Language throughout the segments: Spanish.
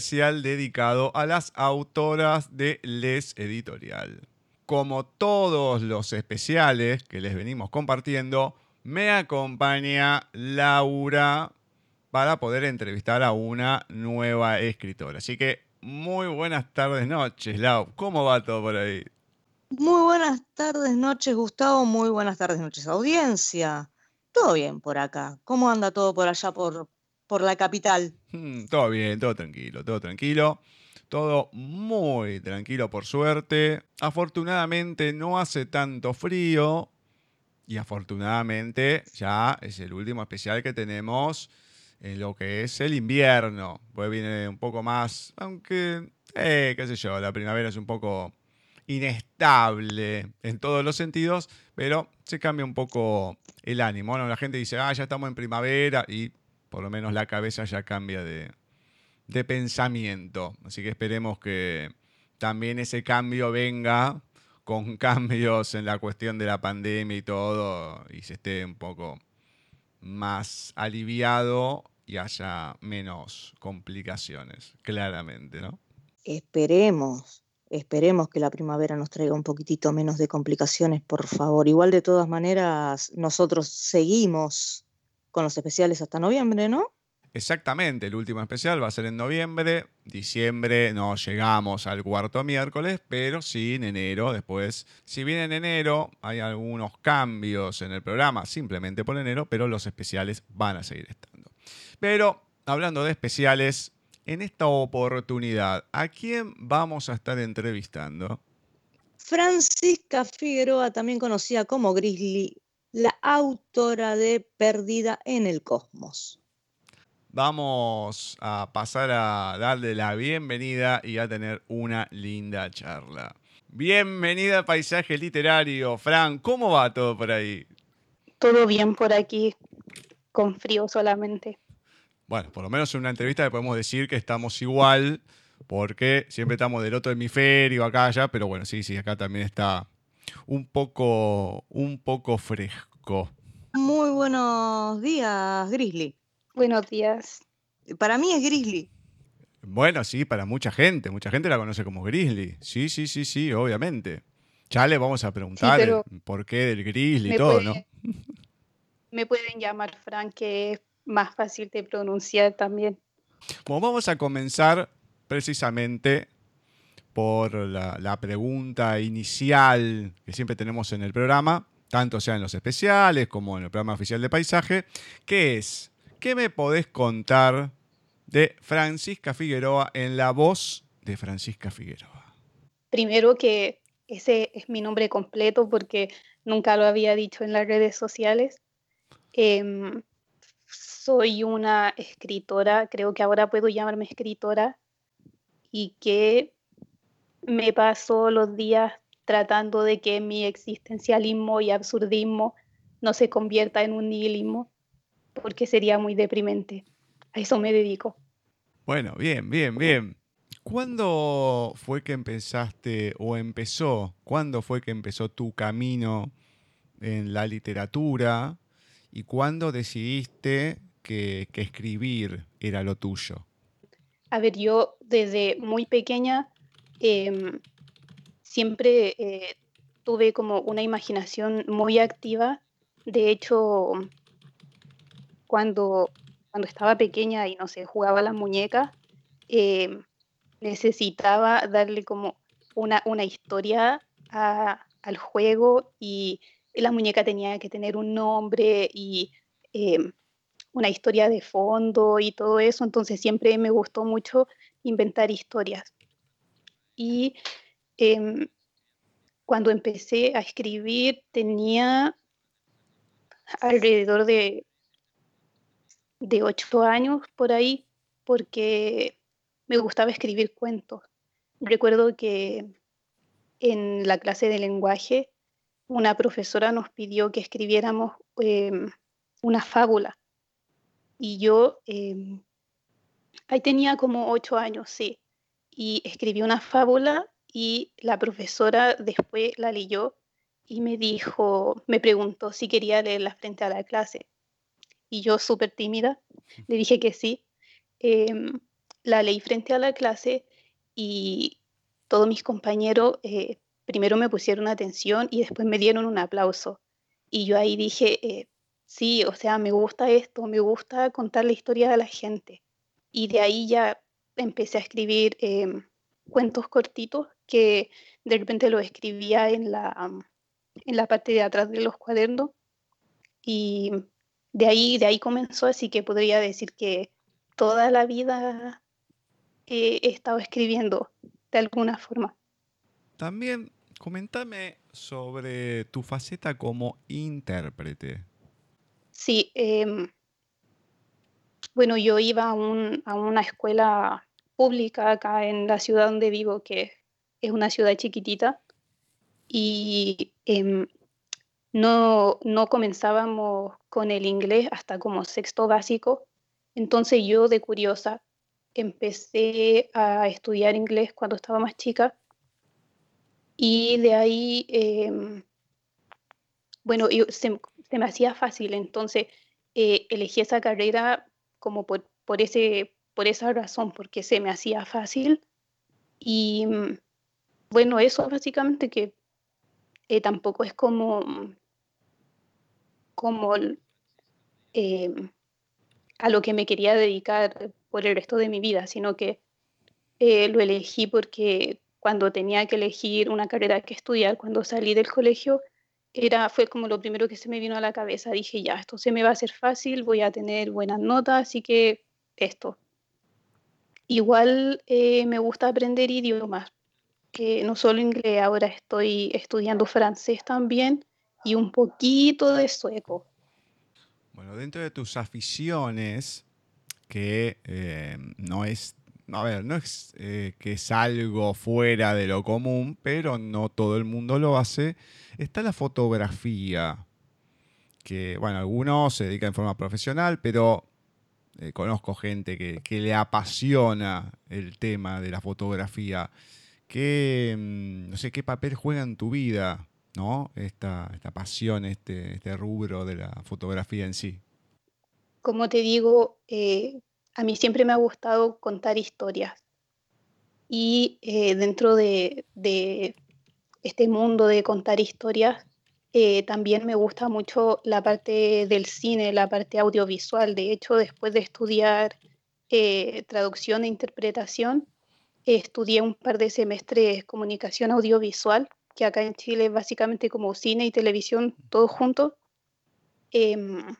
Especial dedicado a las autoras de Les Editorial. Como todos los especiales que les venimos compartiendo, me acompaña Laura para poder entrevistar a una nueva escritora. Así que muy buenas tardes, noches, Lau. ¿Cómo va todo por ahí? Muy buenas tardes, noches, Gustavo. Muy buenas tardes, noches, audiencia. Todo bien por acá. ¿Cómo anda todo por allá por, por la capital. Mm, todo bien, todo tranquilo, todo tranquilo. Todo muy tranquilo por suerte. Afortunadamente no hace tanto frío. Y afortunadamente ya es el último especial que tenemos en lo que es el invierno. Pues viene un poco más, aunque, eh, qué sé yo, la primavera es un poco inestable en todos los sentidos, pero se cambia un poco el ánimo. ¿no? La gente dice, ah, ya estamos en primavera y por lo menos la cabeza ya cambia de, pensamiento. Así que esperemos que también ese cambio venga con cambios en la cuestión de la pandemia y todo, y se esté un poco más aliviado y haya menos complicaciones, claramente, ¿no? Esperemos, esperemos que la primavera nos traiga un poquitito menos de complicaciones, por favor. Igual de todas maneras, nosotros seguimos con los especiales hasta noviembre, ¿no? Exactamente, el último especial va a ser en noviembre, diciembre no llegamos al cuarto miércoles, pero sí en enero, después, si bien en enero hay algunos cambios en el programa, simplemente por enero, pero los especiales van a seguir estando. Pero hablando de especiales, en esta oportunidad, ¿a quién vamos a estar entrevistando? Francisca Figueroa, también conocida como Grizzly la autora de Perdida en el Cosmos. vamos a pasar a darle la bienvenida y a tener una linda charla. Bienvenida a Paisaje Literario. Fran, ¿cómo va todo por ahí? Todo bien por aquí, con frío solamente. Bueno, por lo menos en una entrevista podemos decir que estamos igual, porque siempre estamos del otro hemisferio, acá, allá, pero bueno, sí, sí, acá también está un poco, un poco fresco. Muy buenos días, Grizzly. Buenos días. Para mí es Grizzly. Bueno, sí, para mucha gente. Mucha gente la conoce como Grizzly. Sí, sí, sí, sí, obviamente. Ya le vamos a preguntar el por qué del Grizzly y todo, ¿no? Me pueden llamar Frank, que es más fácil de pronunciar también. Bueno, vamos a comenzar precisamente por la, pregunta inicial que siempre tenemos en el programa, tanto sea en los especiales como en el programa oficial de paisaje, que es, ¿qué me podés contar de Francisca Figueroa en la voz de Francisca Figueroa? Primero que ese es mi nombre completo porque nunca lo había dicho en las redes sociales. Em, soy una escritora, creo que ahora puedo llamarme escritora, y que me paso los días tratando de que mi existencialismo y absurdismo no se convierta en un nihilismo, porque sería muy deprimente. A eso me dedico. Bueno, bien, bien, bien. ¿Cuándo fue que empezaste o empezó? ¿Cuándo fue que empezó tu camino en la literatura? ¿Y cuándo decidiste que, escribir era lo tuyo? A ver, yo desde muy pequeña em, siempre eh, tuve como una imaginación muy activa. De hecho, cuando, cuando estaba pequeña y no sé, jugaba las muñecas, em, necesitaba darle como una, una historia al juego y la muñeca tenía que tener un nombre y em, una historia de fondo y todo eso, entonces siempre me gustó mucho inventar historias. Y em, cuando empecé a escribir tenía alrededor de, de ocho años por ahí, porque me gustaba escribir cuentos. Recuerdo que en la clase de lenguaje una profesora nos pidió que escribiéramos em, una fábula. Y yo em, ahí tenía como ocho años, sí. Y escribí una fábula y la profesora después la leyó y me dijo, me preguntó si quería leerla frente a la clase. Y yo, súper tímida, le dije que sí. Em, la leí frente a la clase y todos mis compañeros eh, primero me pusieron atención y después me dieron un aplauso. Y yo ahí dije, eh, sí, o sea, me gusta esto, me gusta contar la historia de la gente. Y de ahí ya empecé a escribir em, cuentos cortitos que de repente los escribía en la, en la parte de atrás de los cuadernos. Y de ahí, de ahí comenzó, así que podría decir que toda la vida he estado escribiendo de alguna forma. También Coméntame sobre tu faceta como intérprete. Sí, em, bueno, yo iba a, una escuela pública acá en la ciudad donde vivo, que es una ciudad chiquitita, y em, no, no comenzábamos con el inglés hasta como sexto básico. Entonces yo de curiosa empecé a estudiar inglés cuando estaba más chica y de ahí, em, bueno, se, me hacía fácil, entonces eh, elegí esa carrera como por, por, ese, por esa razón, porque se me hacía fácil. Y mm, bueno, eso básicamente que eh, tampoco es como, como em, a lo que me quería dedicar por el resto de mi vida, sino que eh, lo elegí porque cuando tenía que elegir una carrera que estudiar, cuando salí del colegio, era, fue como lo primero que se me vino a la cabeza. Dije, ya, esto se me va a hacer fácil, voy a tener buenas notas, así que esto. Igual eh, me gusta aprender idiomas, que no solo inglés, ahora estoy estudiando francés también y un poquito de sueco. Bueno, dentro de tus aficiones que no es a ver, no es que es algo fuera de lo común, pero no todo el mundo lo hace. Está la fotografía, que, bueno, algunos se dedican en forma profesional, pero eh, conozco gente que, le apasiona el tema de la fotografía. ¿Qué, mm, no sé, qué papel juega en tu vida, ¿no? Esta, esta pasión, este, este rubro de la fotografía en sí. Como te digo, eh, a mí siempre me ha gustado contar historias. Y eh, dentro de, de, este mundo de contar historias, eh, también me gusta mucho la parte del cine, la parte audiovisual. De hecho, después de estudiar eh, traducción e interpretación, estudié un par de semestres comunicación audiovisual, que acá en Chile es básicamente como cine y televisión todos juntos. Em,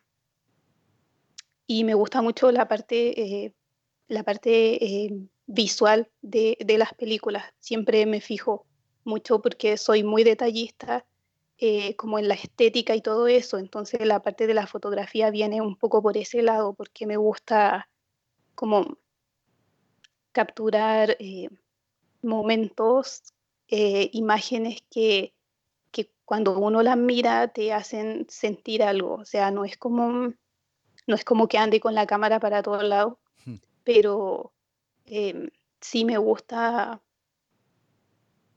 y me gusta mucho la parte, eh, la parte visual de, de las películas. Siempre me fijo mucho porque soy muy detallista eh, como en la estética y todo eso. Entonces la parte de la fotografía viene un poco por ese lado, porque me gusta como capturar eh, momentos, eh, imágenes que, que, cuando uno las mira te hacen sentir algo. O sea, no es como, no es como que ande con la cámara para todos lados, hmm. pero sí me gusta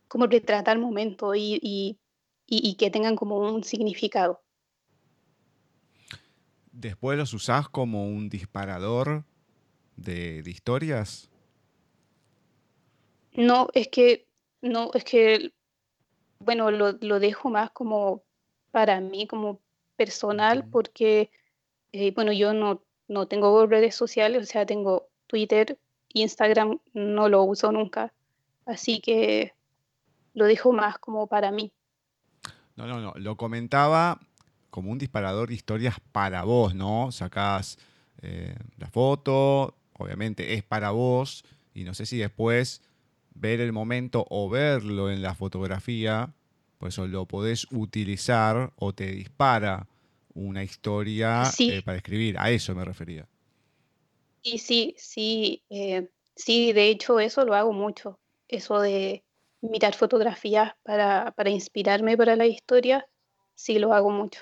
como retratar momentos y, y y, que tengan como un significado. ¿Después los usás como un disparador de, historias? No, es que, no, es que, bueno, lo, dejo más como para mí, como personal, porque, eh, bueno, yo no, no tengo redes sociales, o sea, tengo Twitter, Instagram, no lo uso nunca, así que lo dejo más como para mí. No, no, no. Lo comentaba como un disparador de historias para vos, ¿no? Sacás eh, la foto, obviamente es para vos, y no sé si después ver el momento o verlo en la fotografía, pues eso lo podés utilizar o te dispara una historia eh, para escribir. A eso me refería. Y sí, sí, eh, sí, de hecho eso lo hago mucho. Eso de mirar fotografías para, inspirarme para la historia, sí lo hago mucho.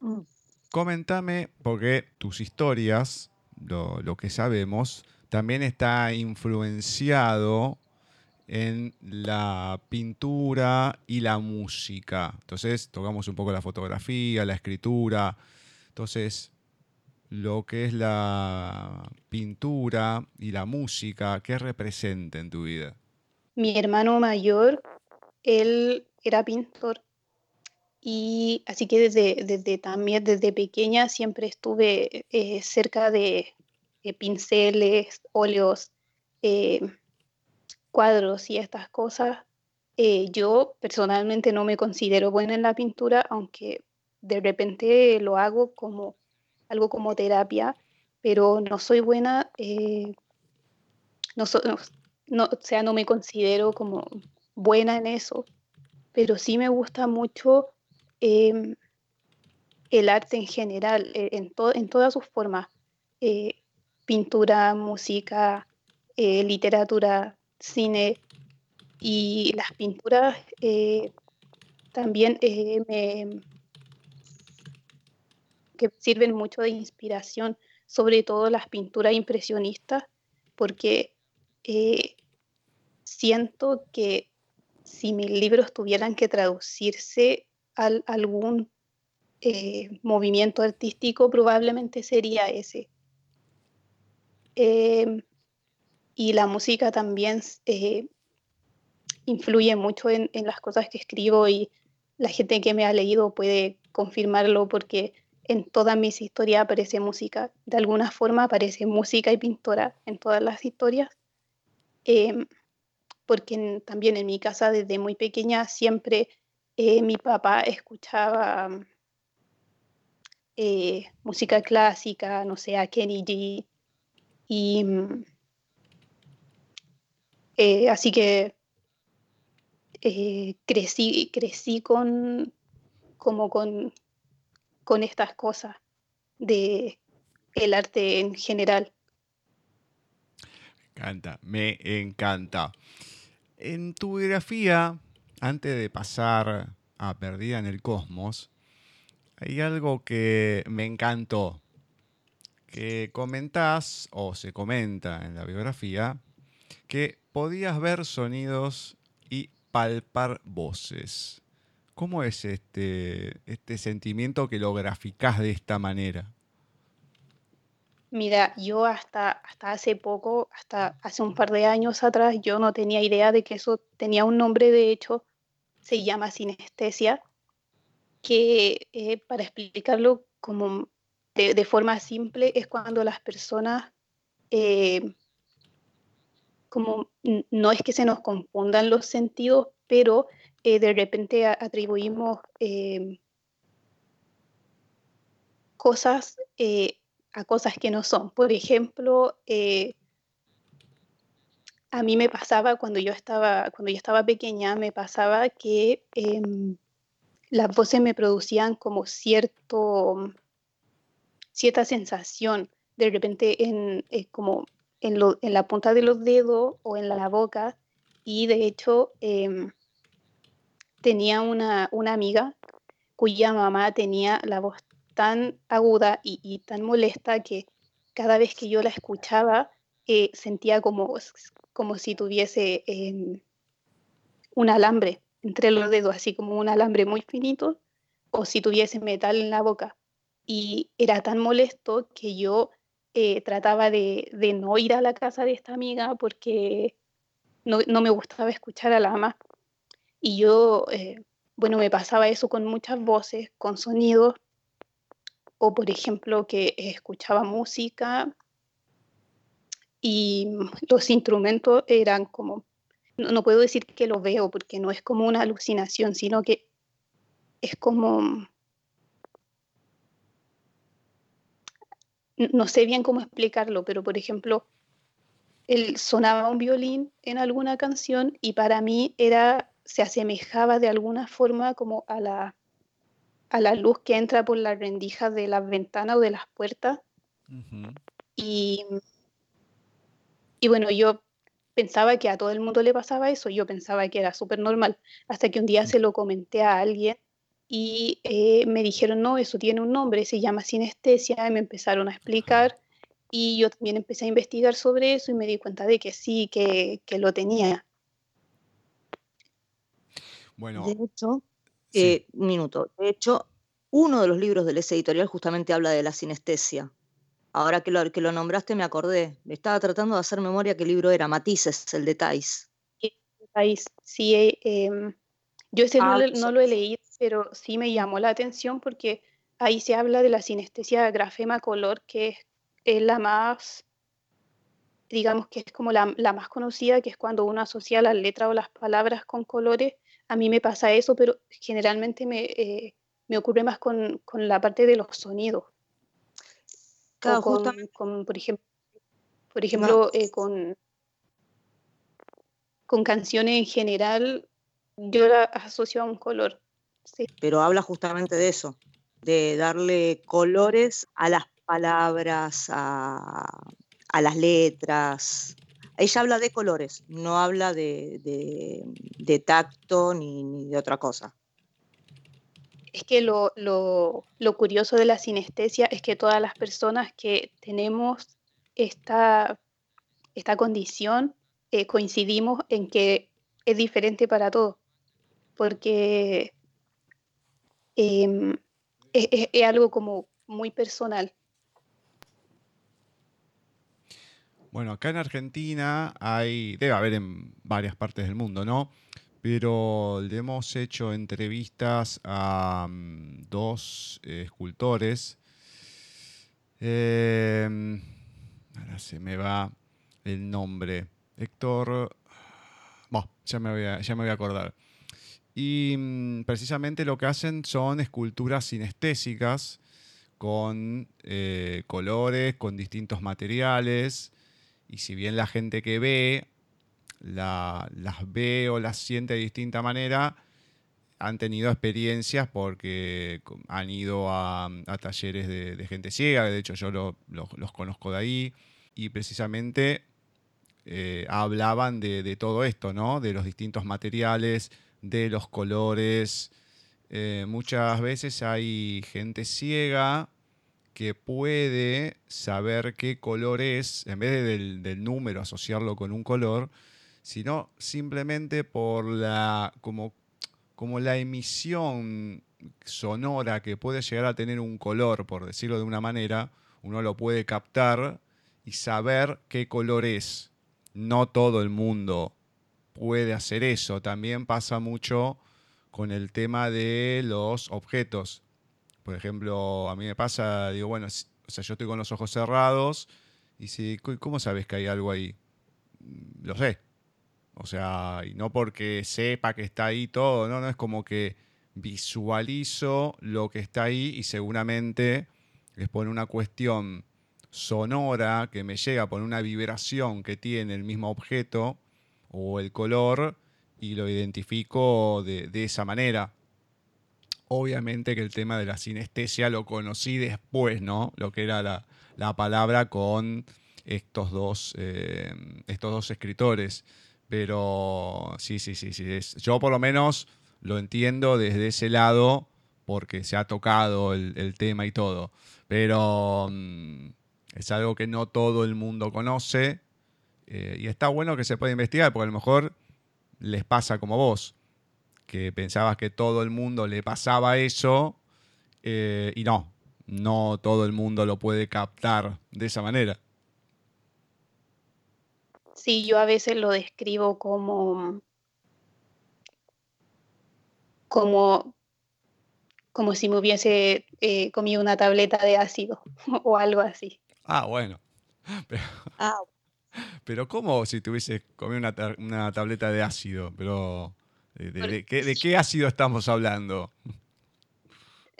Mm. Coméntame, porque tus historias, lo, que sabemos, también está influenciado en la pintura y la música. Entonces, tocamos un poco la fotografía, la escritura. Entonces, lo que es la pintura y la música, ¿qué representa en tu vida? Mi hermano mayor, él era pintor y así que desde, desde también desde pequeña siempre estuve eh, cerca de, pinceles, óleos, eh, cuadros y estas cosas. Eh, yo personalmente no me considero buena en la pintura, aunque de repente lo hago como algo como terapia, pero no soy buena, eh, no, no, o sea, no me considero como buena en eso, pero sí me gusta mucho em, el arte en general, eh, en, en todas sus formas, eh, pintura, música, literatura, cine, y las pinturas también me, que sirven mucho de inspiración, sobre todo las pinturas impresionistas, porque eh, siento que si mis libros tuvieran que traducirse a algún eh, movimiento artístico, probablemente sería ese. Em, y la música también eh, influye mucho en, las cosas que escribo y la gente que me ha leído puede confirmarlo porque en todas mis historias aparece música. De alguna forma aparece música y pintora en todas las historias. Em, porque también en mi casa desde muy pequeña siempre eh, mi papá escuchaba eh, música clásica, no sé, a Kenny G. Y mm, eh, así que crecí, crecí con como con con estas cosas. de el arte en general. Me encanta, me encanta. En tu biografía, antes de pasar a Perdida en el Cosmos, hay algo que me encantó, que comentás, o se comenta en la biografía, que podías ver sonidos y palpar voces. ¿Cómo es este, este sentimiento que lo graficás de esta manera? Mira, yo hasta, hasta hace poco, hasta hace un par de años atrás, yo no tenía idea de que eso tenía un nombre, de hecho, se llama sinestesia, que eh, para explicarlo como de, forma simple es cuando las personas, eh, como no es que se nos confundan los sentidos, pero eh, de repente atribuimos cosas a cosas que no son. Por ejemplo, a mí me pasaba cuando yo estaba, cuando yo estaba pequeña, me pasaba que em, las voces me producían como cierto, cierta sensación, de repente en, eh, como en, la punta de los dedos o en la boca. Y de hecho, em, tenía una, amiga cuya mamá tenía la voz tan aguda y, tan molesta que cada vez que yo la escuchaba eh, sentía como, como si tuviese em, un alambre entre los dedos, así como un alambre muy finito, o si tuviese metal en la boca. Y era tan molesto que yo eh, trataba de, no ir a la casa de esta amiga porque no, me gustaba escuchar a la ama. Y yo, eh, bueno, me pasaba eso con muchas voces, con sonidos, o por ejemplo que escuchaba música y los instrumentos eran como no, puedo decir que lo veo porque no es como una alucinación, sino que es como... No sé bien cómo explicarlo, pero por ejemplo, él sonaba un violín en alguna canción y para mí era, se asemejaba de alguna forma como a la, a la luz que entra por las rendijas de las ventanas o de las puertas. y, y bueno, yo pensaba que a todo el mundo le pasaba eso, yo pensaba que era súper normal, hasta que un día se lo comenté a alguien y eh, me dijeron, no, eso tiene un nombre, se llama sinestesia, y me empezaron a explicar y yo también empecé a investigar sobre eso y me di cuenta de que sí, que, lo tenía. Bueno. De hecho, eh, un minuto, de hecho, uno de los libros del ese editorial justamente habla de la sinestesia. Ahora que lo, que lo nombraste me acordé. Estaba tratando de hacer memoria qué libro era. Matices, el de Thais. Sí, eh, em, yo ese no, lo he leído, pero sí me llamó la atención porque ahí se habla de la sinestesia grafema color, que es, la más, digamos que es como la, más conocida, que es cuando uno asocia las letras o las palabras con colores. A mí me pasa eso, pero generalmente me, eh, me ocurre más con, con la parte de los sonidos con, por ejemplo, por ejemplo eh, con, con canciones en general, yo la asocio a un color. Pero habla justamente de eso, de darle colores a las palabras, a, las letras. Ella habla de colores, no habla de, tacto ni de otra cosa es que lo, curioso de la sinestesia es que todas las personas que tenemos esta, condición eh, coincidimos en que es diferente para todos, porque em, es, algo como muy personal. Bueno, acá en Argentina hay, debe haber en varias partes del mundo, ¿no? pero le hemos hecho entrevistas a mm, dos escultores. Em, ahora se me va el nombre. Héctor. Bueno, ya me voy a, ya me voy a acordar. Y mm, precisamente lo que hacen son esculturas sinestésicas con eh, colores, con distintos materiales. Y si bien la gente que ve la, las ve o las siente de distinta manera, han tenido experiencias porque han ido a, talleres de, gente ciega, de hecho yo los conozco de ahí, y precisamente eh, hablaban de, todo esto, ¿no? De los distintos materiales, de los colores. Eh, muchas veces hay gente ciega que puede saber qué color es, en vez del, del número asociarlo con un color, sino simplemente por la, como, como la emisión sonora que puede llegar a tener un color, por decirlo de una manera, uno lo puede captar y saber qué color es. No todo el mundo puede hacer eso. También pasa mucho con el tema de los objetos. Por ejemplo, a mí me pasa, digo, bueno, o sea, yo estoy con los ojos cerrados y si, ¿cómo sabes que hay algo ahí? Lo sé. O sea, y no porque sepa que está ahí todo, no, no es como que visualizo lo que está ahí y seguramente es por una cuestión sonora que me llega por una vibración que tiene el mismo objeto o el color y lo identifico de, esa manera. Obviamente que el tema de la sinestesia lo conocí después, ¿no? Lo que era la, palabra con estos dos, eh, estos dos escritores. Pero sí, sí, sí, sí. yo por lo menos lo entiendo desde ese lado porque se ha tocado el, tema y todo. Pero mm, es algo que no todo el mundo conoce. Eh, y está bueno que se pueda investigar, porque a lo mejor les pasa como vos, que pensabas que todo el mundo le pasaba eso eh, y no, no todo el mundo lo puede captar de esa manera. Sí, yo a veces lo describo como, como, como si me hubiese eh, comido una tableta de ácido o algo así. Ah, bueno. Pero, ah. pero ¿cómo si tuviese comido una, una, tableta de ácido? Pero, ¿de, qué, ácido estamos hablando?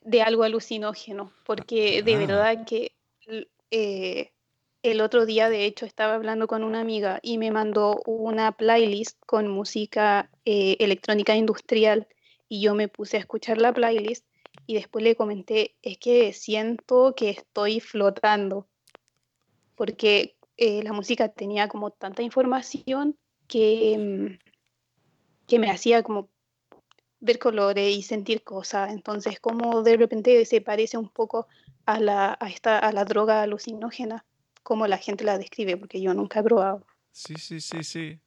De algo alucinógeno, porque de ah. verdad que eh, el otro día, de hecho, estaba hablando con una amiga y me mandó una playlist con música eh, electrónica industrial y yo me puse a escuchar la playlist y después le comenté, es que siento que estoy flotando, porque eh, la música tenía como tanta información que, mm, que me hacía como ver colores y sentir cosas. Entonces, como de repente se parece un poco a la, a esta, a la droga alucinógena como la gente la describe, porque yo nunca he probado. Sí, sí, sí, sí.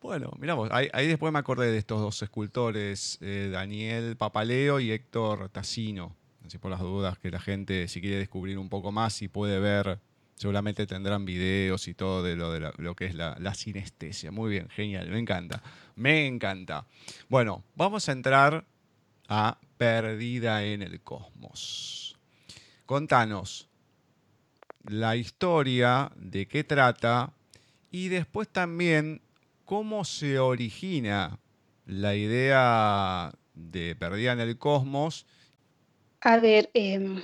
Bueno, miramos, ahí, después me acordé de estos dos escultores, eh, Daniel Papaleo y Héctor Tassino. Así por las dudas que la gente, si quiere descubrir un poco más y puede ver, seguramente tendrán videos y todo de lo, de lo que es la, la, sinestesia. Muy bien, genial, me encanta. Me encanta. Bueno, vamos a entrar a Perdida en el Cosmos. Contanos, la historia, de qué trata y después también cómo se origina la idea de Perdida en el Cosmos. A ver, em,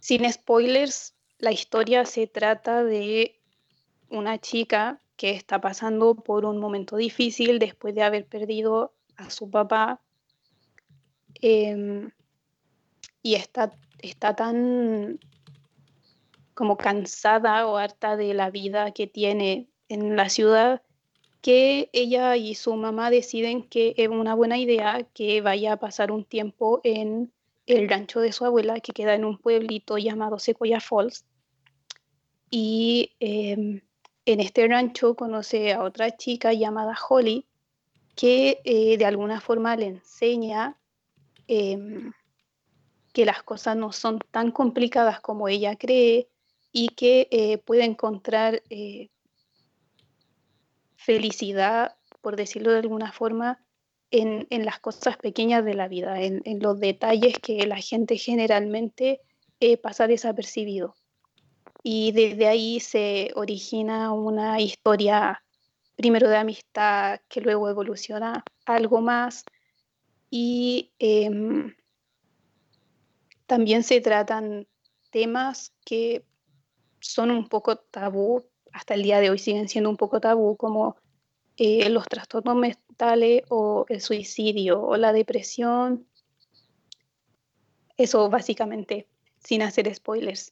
sin spoilers, la historia se trata de una chica que está pasando por un momento difícil después de haber perdido a su papá em, y está, está tan como cansada o harta de la vida que tiene en la ciudad, que ella y su mamá deciden que es una buena idea que vaya a pasar un tiempo en el rancho de su abuela, que queda en un pueblito llamado Sequoia Falls. Y em, en este rancho conoce a otra chica llamada Holly, que eh, de alguna forma le enseña em, que las cosas no son tan complicadas como ella cree, y que eh, puede encontrar eh, felicidad, por decirlo de alguna forma, en, las cosas pequeñas de la vida, en, los detalles que la gente generalmente pasa desapercibido. Y desde ahí se origina una historia primero de amistad que luego evoluciona algo más y em, también se tratan temas que son un poco tabú, hasta el día de hoy siguen siendo un poco tabú, como eh, los trastornos mentales o el suicidio o la depresión. Eso básicamente, sin hacer spoilers.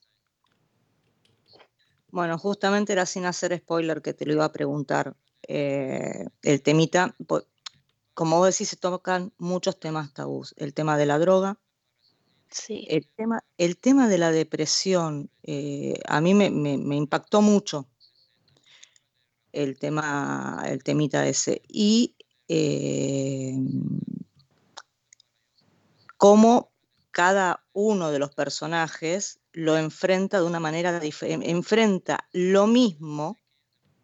Bueno, justamente era sin hacer spoiler que te lo iba a preguntar. Eh, el temita, como vos decís, se tocan muchos temas tabús. El tema de la droga, sí. el, tema, el tema de la depresión, eh, a mí me, impactó mucho el tema, el temita ese. Y eh, cómo cada uno de los personajes lo enfrenta de una manera diferente, enfrenta lo mismo,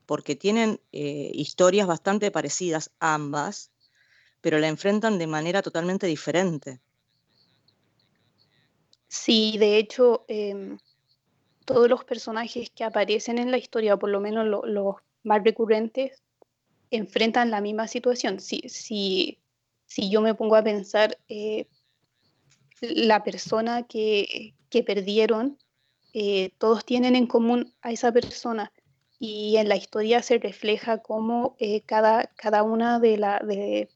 porque tienen eh, historias bastante parecidas ambas, pero la enfrentan de manera totalmente diferente. Sí, de hecho, em, todos los personajes que aparecen en la historia, por lo menos los más recurrentes, enfrentan la misma situación. Si, si, si yo me pongo a pensar, eh, la persona que, que perdieron, eh, todos tienen en común a esa persona y en la historia se refleja cómo eh, cada, cada una de, la, de,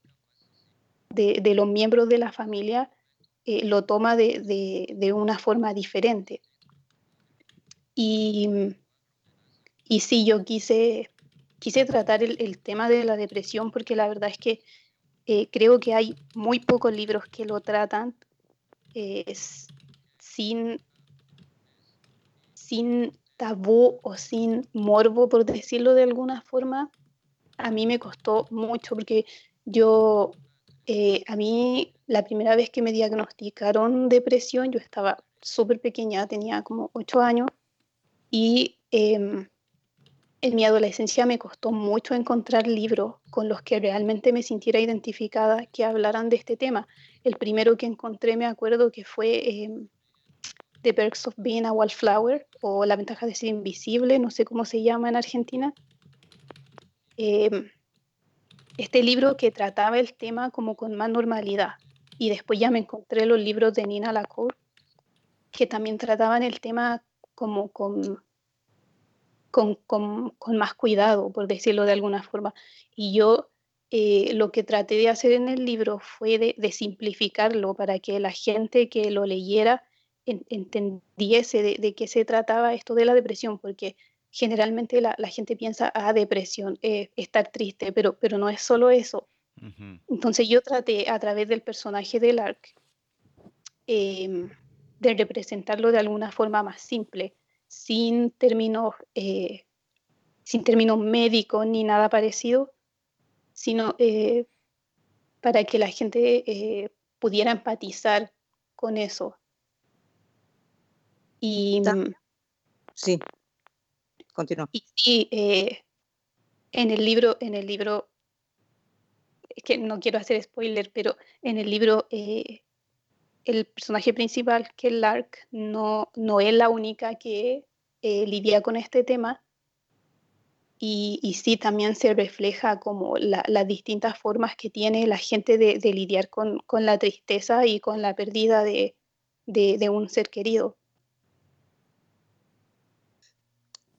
de, los miembros de la familia eh, lo toma de, de, una forma diferente. Y, y sí, yo quise, quise tratar el, el, tema de la depresión porque la verdad es que creo que hay muy pocos libros que lo tratan sin sin tabú o sin morbo, por decirlo de alguna forma, a mí me costó mucho porque yo, eh, a mí la primera vez que me diagnosticaron depresión, yo estaba súper pequeña, tenía como ocho años y em, en mi adolescencia me costó mucho encontrar libros con los que realmente me sintiera identificada que hablaran de este tema. El primero que encontré, me acuerdo que fue em, The Perks of Being a Wallflower o La ventaja de ser invisible, no sé cómo se llama en Argentina. Em, este libro que trataba el tema como con más normalidad. Y después ya me encontré los libros de Nina Lacour, que también trataban el tema como con, con, más cuidado, por decirlo de alguna forma. Y yo eh, lo que traté de hacer en el libro fue de simplificarlo para que la gente que lo leyera entendiese de, qué se trataba esto de la depresión, porque generalmente la, gente piensa, ah, depresión, eh, estar triste, pero, pero no es solo eso. Entonces yo traté a través del personaje del ARC em, de representarlo de alguna forma más simple, sin términos, eh, sin términos médicos ni nada parecido, sino eh, para que la gente pudiera empatizar con eso. Y, mm, sí, continúa. Y, eh, en el libro, en el libro, es que no quiero hacer spoiler, pero en el libro eh, el personaje principal, que es Lark, no, no es la única que eh, lidia con este tema. Y, sí también se refleja como las distintas formas que tiene la gente de, lidiar con, la tristeza y con la pérdida de, un ser querido.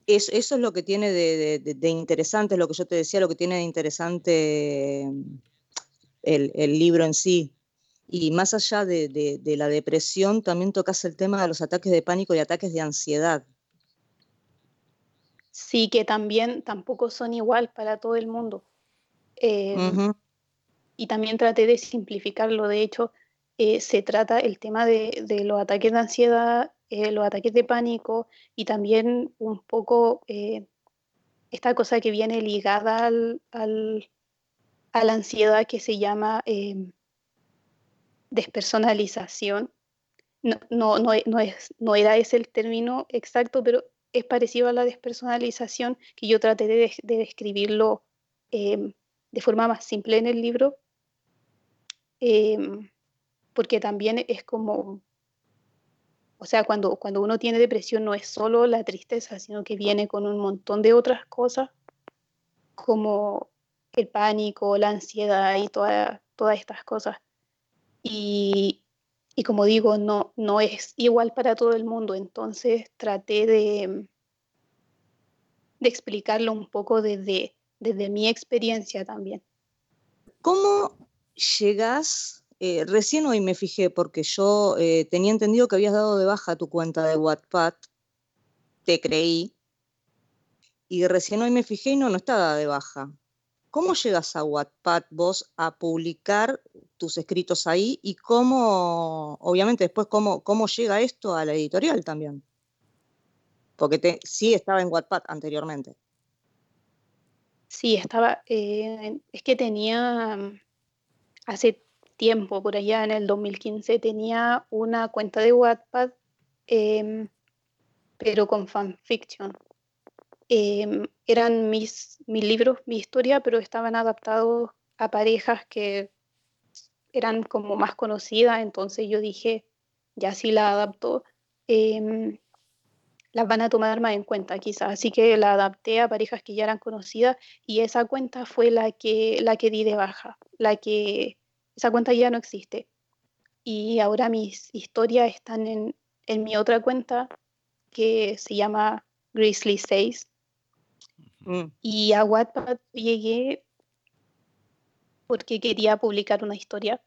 eso es lo que tiene de, interesante, lo que yo te decía, lo que tiene de interesante mm, el, libro en sí. Y más allá de, la depresión, también tocas el tema de los ataques de pánico y ataques de ansiedad. Sí, que también tampoco son igual para todo el mundo. Em, y también traté de simplificarlo. De hecho, eh, se trata el tema de, los ataques de ansiedad eh, los ataques de pánico y también un poco eh, esta cosa que viene ligada al, a la ansiedad que se llama em, despersonalización. No, no, no, no, es, no era ese el término exacto, pero es parecido a la despersonalización que yo traté de, describirlo em, de forma más simple en el libro, em, porque también es como o sea, cuando, cuando uno tiene depresión no es solo la tristeza, sino que viene con un montón de otras cosas, como el pánico, la ansiedad y todas estas cosas. Y, como digo, no, no es igual para todo el mundo, entonces traté de, de explicarlo un poco desde, desde mi experiencia también. ¿Cómo llegas? Eh, recién hoy me fijé porque yo eh, tenía entendido que habías dado de baja tu cuenta de Wattpad, te creí, y recién hoy me fijé y no, no estaba de baja. ¿Cómo llegas a Wattpad vos a publicar tus escritos ahí y cómo, obviamente después, cómo, cómo llega esto a la editorial también? Porque te, sí estaba en Wattpad anteriormente. Sí, estaba, eh, es que tenía, mm, hace tiempo, por allá en el 2015, tenía una cuenta de Wattpad, em, pero con fanfiction. Em, eran mis, mis libros, mi historia, pero estaban adaptados a parejas que eran como más conocidas, entonces yo dije, ya si la adapto, em, las van a tomar más en cuenta quizás. Así que la adapté a parejas que ya eran conocidas y esa cuenta fue la que, la que di de baja, la que esa cuenta ya no existe. Y ahora mis historias están en, en mi otra cuenta que se llama Grizzly 6. Mm. Y a Wattpad llegué porque quería publicar una historia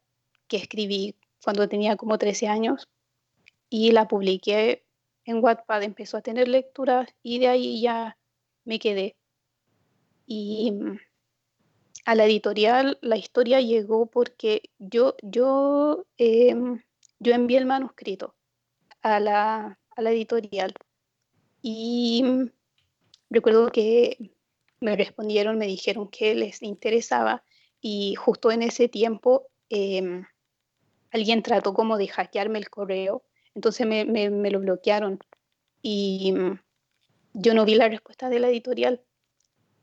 que escribí cuando tenía como 13 años y la publiqué en Wattpad empezó a tener lecturas y de ahí ya me quedé. Y mm, a la editorial la historia llegó porque yo, yo, em, yo envié el manuscrito a la, a la editorial y mm, recuerdo que me respondieron, me dijeron que les interesaba y justo en ese tiempo em, alguien trató como de hackearme el correo entonces me, me, lo bloquearon y mm, yo no vi la respuesta de la editorial.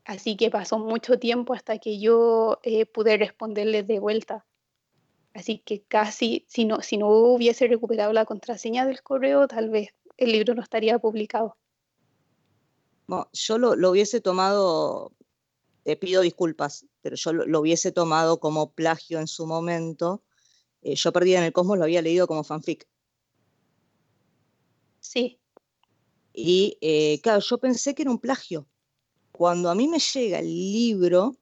Así que pasó mucho tiempo hasta que yo eh, pude responderles de vuelta. Así que casi, si no, si no hubiese recuperado la contraseña del correo, tal vez el libro no estaría publicado. yo lo, lo, hubiese tomado, te pido disculpas, pero yo lo, hubiese tomado como plagio en su momento. Eh, yo Perdida en el Cosmos lo había leído como fanfic. Sí. Y eh, claro, yo pensé que era un plagio. Cuando a mí me llega el libro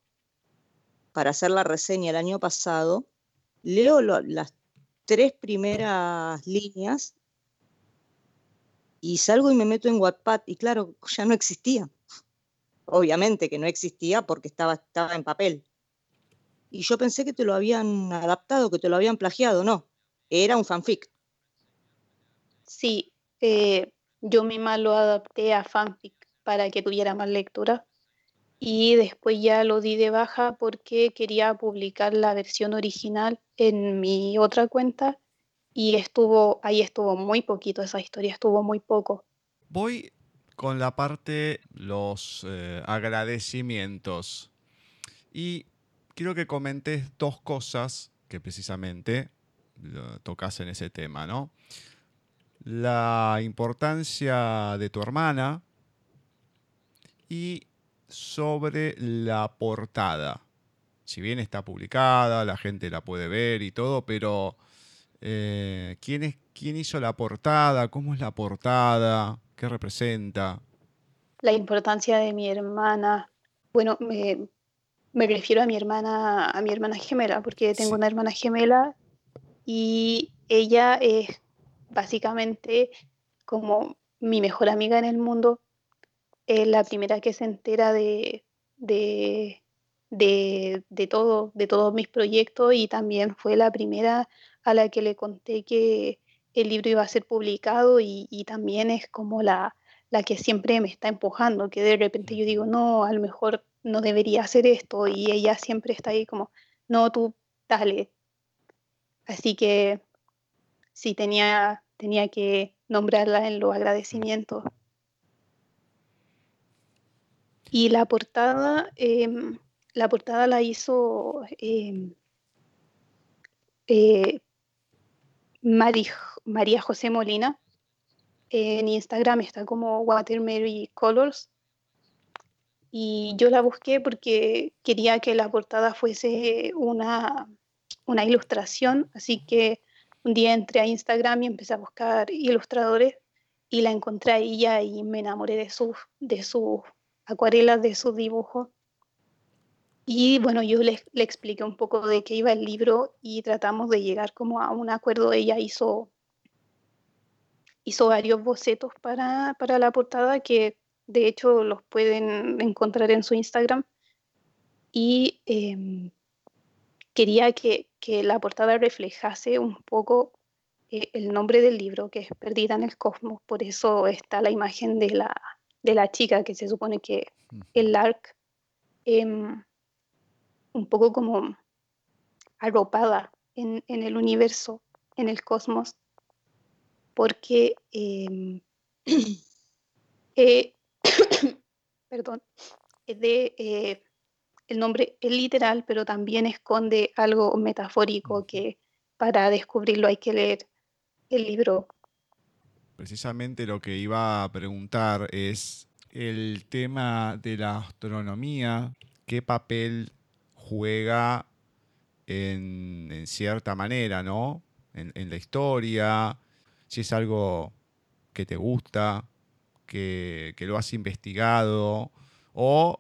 para hacer la reseña el año pasado, leo las tres primeras líneas y salgo y me meto en Wattpad y claro, ya no existía. Obviamente que no existía porque estaba, estaba en papel. Y yo pensé que te lo habían adaptado, que te lo habían plagiado, no. Era un fanfic. Sí, eh, yo misma lo adapté a fanfic para que tuviera más lectura y después ya lo di de baja porque quería publicar la versión original en mi otra cuenta y estuvo ahí estuvo muy poquito esa historia estuvo muy poco voy con la parte los eh, agradecimientos y quiero que comentes dos cosas que precisamente tocas en ese tema no la importancia de tu hermana y sobre la portada. Si bien está publicada, la gente la puede ver y todo, pero eh, ¿quién, es, ¿quién hizo la portada? ¿Cómo es la portada? ¿Qué representa? La importancia de mi hermana. Bueno, me, refiero a mi hermana, a mi hermana gemela, porque tengo una hermana gemela y ella es básicamente como mi mejor amiga en el mundo, es la primera que se entera de, de, todo, de todos mis proyectos y también fue la primera a la que le conté que el libro iba a ser publicado y, también es como la, la que siempre me está empujando, que de repente yo digo, no, a lo mejor no debería hacer esto y ella siempre está ahí como, no, tú dale. Así que sí tenía, tenía que nombrarla en los agradecimientos. Y la portada, em, la portada la hizo em, eh, María José Molina. En Instagram está como Watermary Colors. Y yo la busqué porque quería que la portada fuese una, una ilustración, así que un día entré a Instagram y empecé a buscar ilustradores y la encontré ella y me enamoré de sus de sus acuarelas, de sus dibujos. Y bueno, yo le, le, expliqué un poco de qué iba el libro y tratamos de llegar como a un acuerdo. Ella hizo, hizo varios bocetos para, para la portada que de hecho los pueden encontrar en su Instagram. Y eh, quería que, que, la portada reflejase un poco eh, el nombre del libro, que es Perdida en el Cosmos. Por eso está la imagen de la, de la chica que se supone que el Lark. Eh, un poco como arropada en, el universo, en el cosmos, porque em, eh, perdón, de, eh, el nombre es literal, pero también esconde algo metafórico que para descubrirlo hay que leer el libro. Precisamente lo que iba a preguntar es el tema de la astronomía, qué papel juega en, cierta manera, ¿no? En, la historia, si es algo que te gusta, que, lo has investigado, o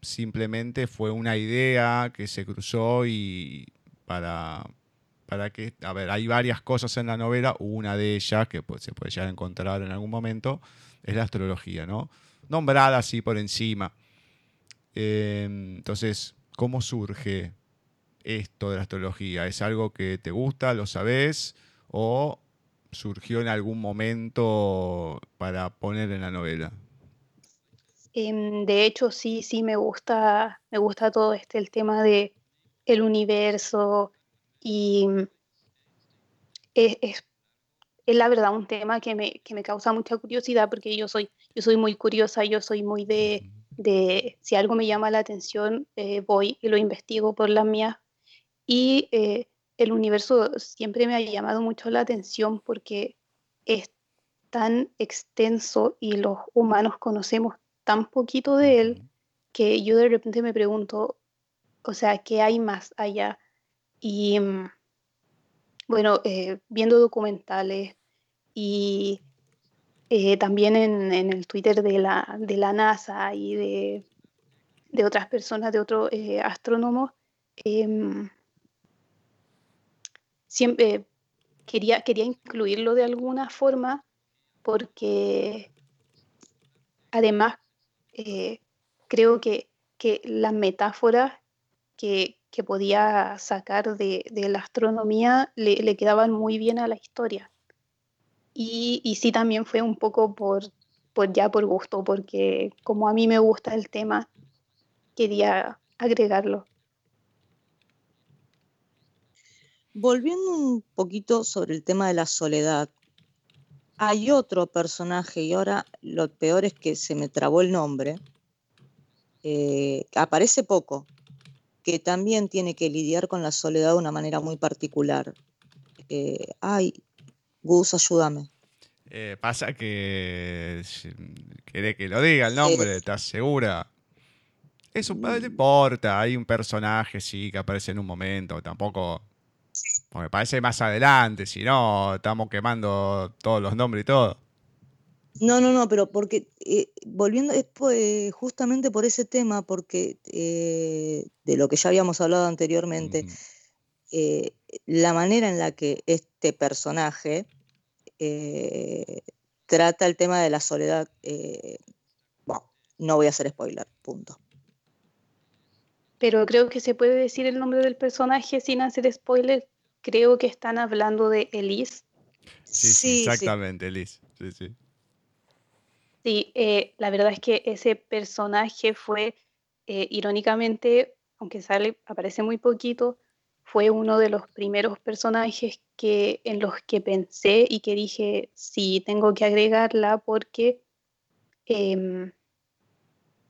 simplemente fue una idea que se cruzó y para, para que, a ver, hay varias cosas en la novela, una de ellas que pues, se puede llegar a encontrar en algún momento, es la astrología, ¿no? Nombrada así por encima. Eh, entonces, ¿Cómo surge esto de la astrología? ¿Es algo que te gusta, lo sabes o surgió en algún momento para poner en la novela? Em, de hecho, sí, sí me gusta, me gusta todo este el tema de el universo y es, es, la verdad un tema que me, que me, causa mucha curiosidad porque yo soy, yo soy muy curiosa, yo soy muy de, de si algo me llama la atención, eh, voy y lo investigo por la mía. Y eh, el universo siempre me ha llamado mucho la atención porque es tan extenso y los humanos conocemos tan poquito de él que yo de repente me pregunto, o sea, ¿qué hay más allá? Y mm, bueno, eh, viendo documentales y eh, también en, el Twitter de la, de la NASA y de, de otras personas, de otros eh, astrónomos, em, siempre quería, quería incluirlo de alguna forma porque además eh, creo que, que las metáforas que, que podía sacar de, de la astronomía le, le, quedaban muy bien a la historia. Y, sí también fue un poco por, ya por gusto, porque como a mí me gusta el tema, quería agregarlo. Volviendo un poquito sobre el tema de la soledad, hay otro personaje, y ahora lo peor es que se me trabó el nombre, eh, aparece poco, que también tiene que lidiar con la soledad de una manera muy particular. Eh, Gus, ayúdame. Eh, pasa que. Quiere que lo diga el nombre, ¿estás segura? Es un. No importa, hay un personaje, sí, que aparece en un momento, tampoco. Me parece más adelante, si no, estamos quemando todos los nombres y todo. No, no, no, pero porque, eh, volviendo, es justamente por ese tema, porque eh, de lo que ya habíamos hablado anteriormente, la manera en la que este personaje eh, trata el tema de la soledad. Eh, bueno, no voy a hacer spoiler, punto. Pero creo que se puede decir el nombre del personaje sin hacer spoiler. Creo que están hablando de Elise. Sí, sí exactamente, Elise. Sí, sí. Sí, eh, la verdad es que ese personaje fue, irónicamente, aunque sale, aparece muy poquito, fue uno de los primeros personajes que, en los que pensé y que dije, sí, tengo que agregarla porque em,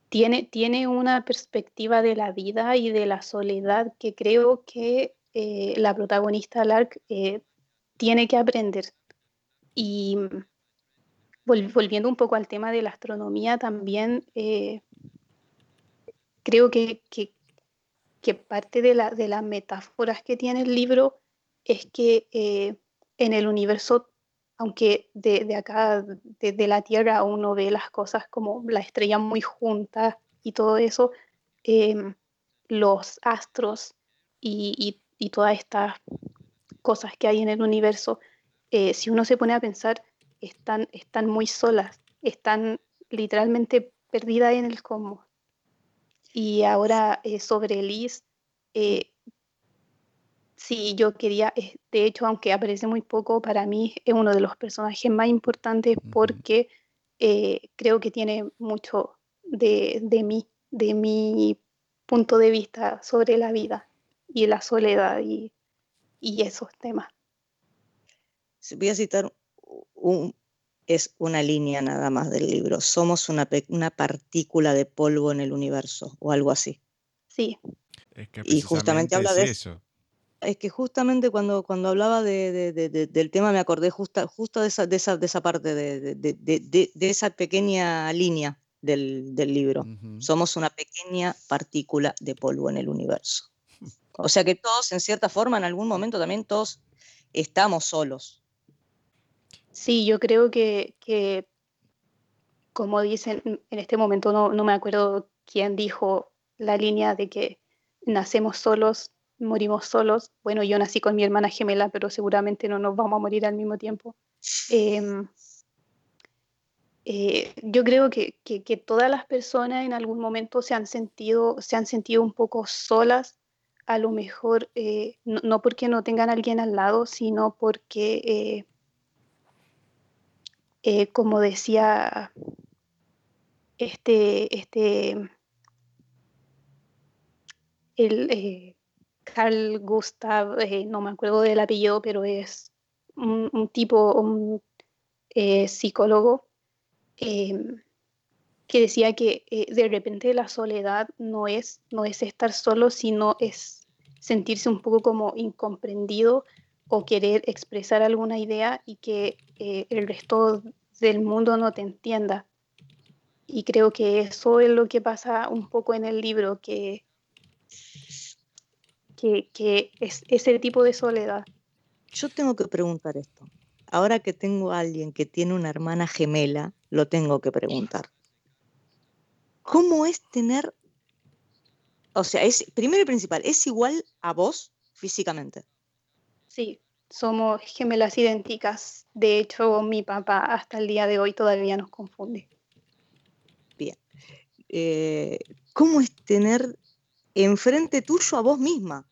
tiene, tiene una perspectiva de la vida y de la soledad que creo que eh, la protagonista Lark eh, tiene que aprender. Y volviendo un poco al tema de la astronomía, también eh, creo que, que parte de, la, de las metáforas que tiene el libro es que eh, en el universo, aunque de, acá, desde la Tierra, uno ve las cosas como la estrella muy juntas y todo eso, em, los astros y, todas estas cosas que hay en el universo, eh, si uno se pone a pensar, están, están muy solas, están literalmente perdidas en el cosmos. Y ahora eh, sobre Liz, eh, sí, yo quería, de hecho, aunque aparece muy poco, para mí es uno de los personajes más importantes porque creo que tiene mucho de, de mí, de mi punto de vista sobre la vida y la soledad y, esos temas. Voy a citar un, es una línea nada más del libro. Somos una, una partícula de polvo en el universo o algo así. Sí. y justamente habla de eso. Es que justamente cuando, cuando hablaba de, del tema me acordé justo, justo de, esa, de, esa, de esa parte, de, esa pequeña línea del, libro. Somos una pequeña partícula de polvo en el universo. O sea que todos, en cierta forma, en algún momento también todos estamos solos. Sí, yo creo que, como dicen, en este momento no, no me acuerdo quién dijo la línea de que nacemos solos, morimos solos. Bueno, yo nací con mi hermana gemela, pero seguramente no nos vamos a morir al mismo tiempo. Em, eh, yo creo que, todas las personas en algún momento se han sentido, se han sentido un poco solas, a lo mejor eh, no, porque no tengan alguien al lado, sino porque, eh, como decía este, este el Carl Gustav, no me acuerdo del apellido, pero es un, un tipo, un psicólogo Em, que decía que eh, de repente la soledad no es, no es estar solo, sino es sentirse un poco como incomprendido o querer expresar alguna idea y que eh, el resto del mundo no te entienda. Y creo que eso es lo que pasa un poco en el libro, que, que, que es ese tipo de soledad. Yo tengo que preguntar esto. Ahora que tengo a alguien que tiene una hermana gemela, lo tengo que preguntar. ¿Cómo es tener, o sea, es primero y principal, ¿es igual a vos físicamente? Sí, somos gemelas idénticas. De hecho, mi papá hasta el día de hoy todavía nos confunde. Bien. Eh, ¿Cómo es tener enfrente tuyo a vos misma?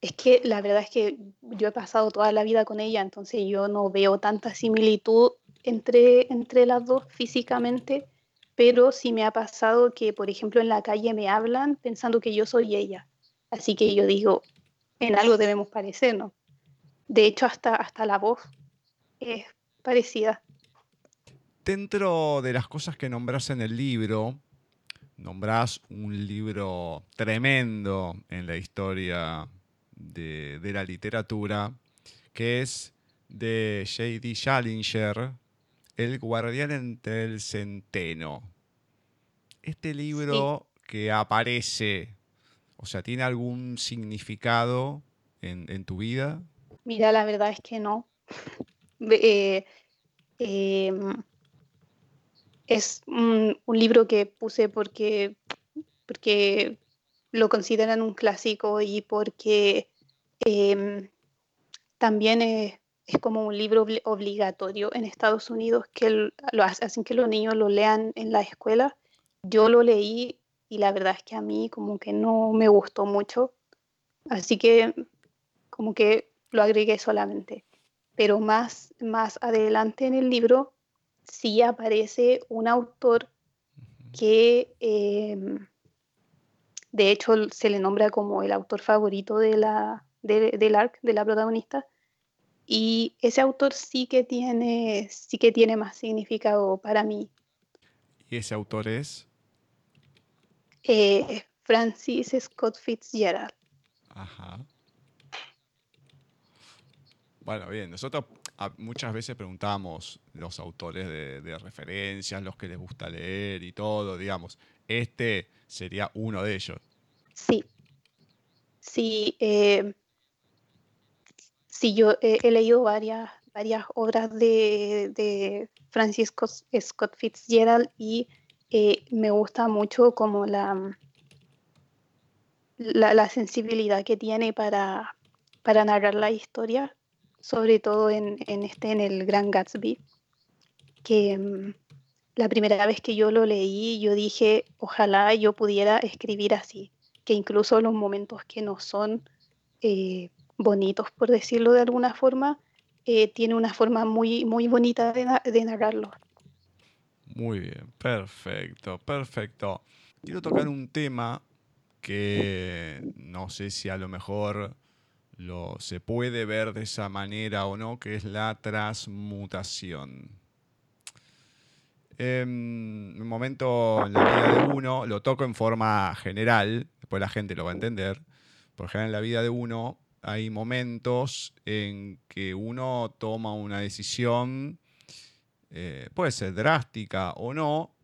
Es que la verdad es que yo he pasado toda la vida con ella, entonces yo no veo tanta similitud entre, entre las dos físicamente, pero sí me ha pasado que, por ejemplo, en la calle me hablan pensando que yo soy ella. Así que yo digo, en algo debemos parecernos. De hecho, hasta, hasta la voz es parecida. Dentro de las cosas que nombras en el libro, nombras un libro tremendo en la historia de, de la literatura, que es de J.D. Salinger, el guardián entre el centeno. Este libro que aparece, o sea, ¿tiene algún significado en, tu vida? Mira, la verdad es que no. Eh, em, es un, libro que puse porque, porque lo consideran un clásico y porque em, también es es como un libro obligatorio en Estados Unidos que lo hacen que los niños lo lean en la escuela. Yo lo leí y la verdad es que a mí como que no me gustó mucho, así que como que lo agregué solamente. Pero más, más adelante en el libro sí aparece un autor que em, de hecho se le nombra como el autor favorito de la, del arc, de la protagonista, y ese autor sí que tiene, sí que tiene más significado para mí. ¿Y ese autor es? Eh, Francis Scott Fitzgerald. Ajá. Bueno, bien, nosotros muchas veces preguntamos los autores de, referencias, los que les gusta leer y todo, digamos. Este sería uno de ellos. Sí. Sí, eh, Sí, yo he, leído varias, varias obras de, de Francisco Scott Fitzgerald y eh, me gusta mucho como la, la, sensibilidad que tiene para, para narrar la historia, sobre todo en, este, en el Gran Gatsby, que mm, la primera vez que yo lo leí, yo dije, ojalá yo pudiera escribir así, que incluso los momentos que no son eh, bonitos, por decirlo de alguna forma, eh, tiene una forma muy, muy bonita de, de narrarlo. Muy bien, perfecto, perfecto. Quiero tocar un tema que no sé si a lo mejor lo, se puede ver de esa manera o no, que es la transmutación. En un momento en la vida de uno, lo toco en forma general, después la gente lo va a entender, por ejemplo en la vida de uno hay momentos en que uno toma una decisión, eh, puede ser drástica o no,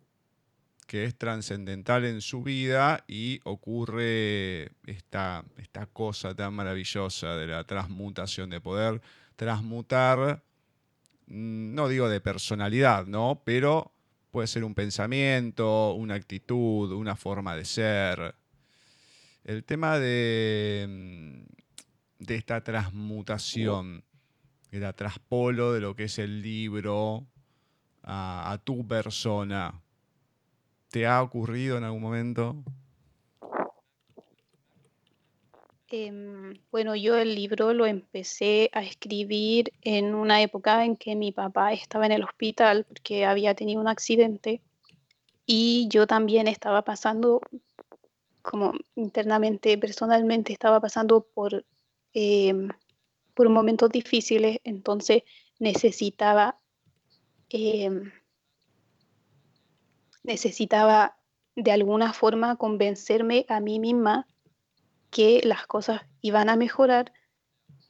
que es trascendental en su vida y ocurre esta, esta cosa tan maravillosa de la transmutación, de poder transmutar, mm, no digo de personalidad, ¿no? Pero puede ser un pensamiento, una actitud, una forma de ser. El tema de, mm, de esta transmutación, el traspolo de lo que es el libro a tu persona, ¿Te ha ocurrido en algún momento? Em, bueno, yo el libro lo empecé a escribir en una época en que mi papá estaba en el hospital porque había tenido un accidente y yo también estaba pasando, como internamente, personalmente, estaba pasando por, em, por momentos difíciles, entonces necesitaba em, necesitaba de alguna forma convencerme a mí misma que las cosas iban a mejorar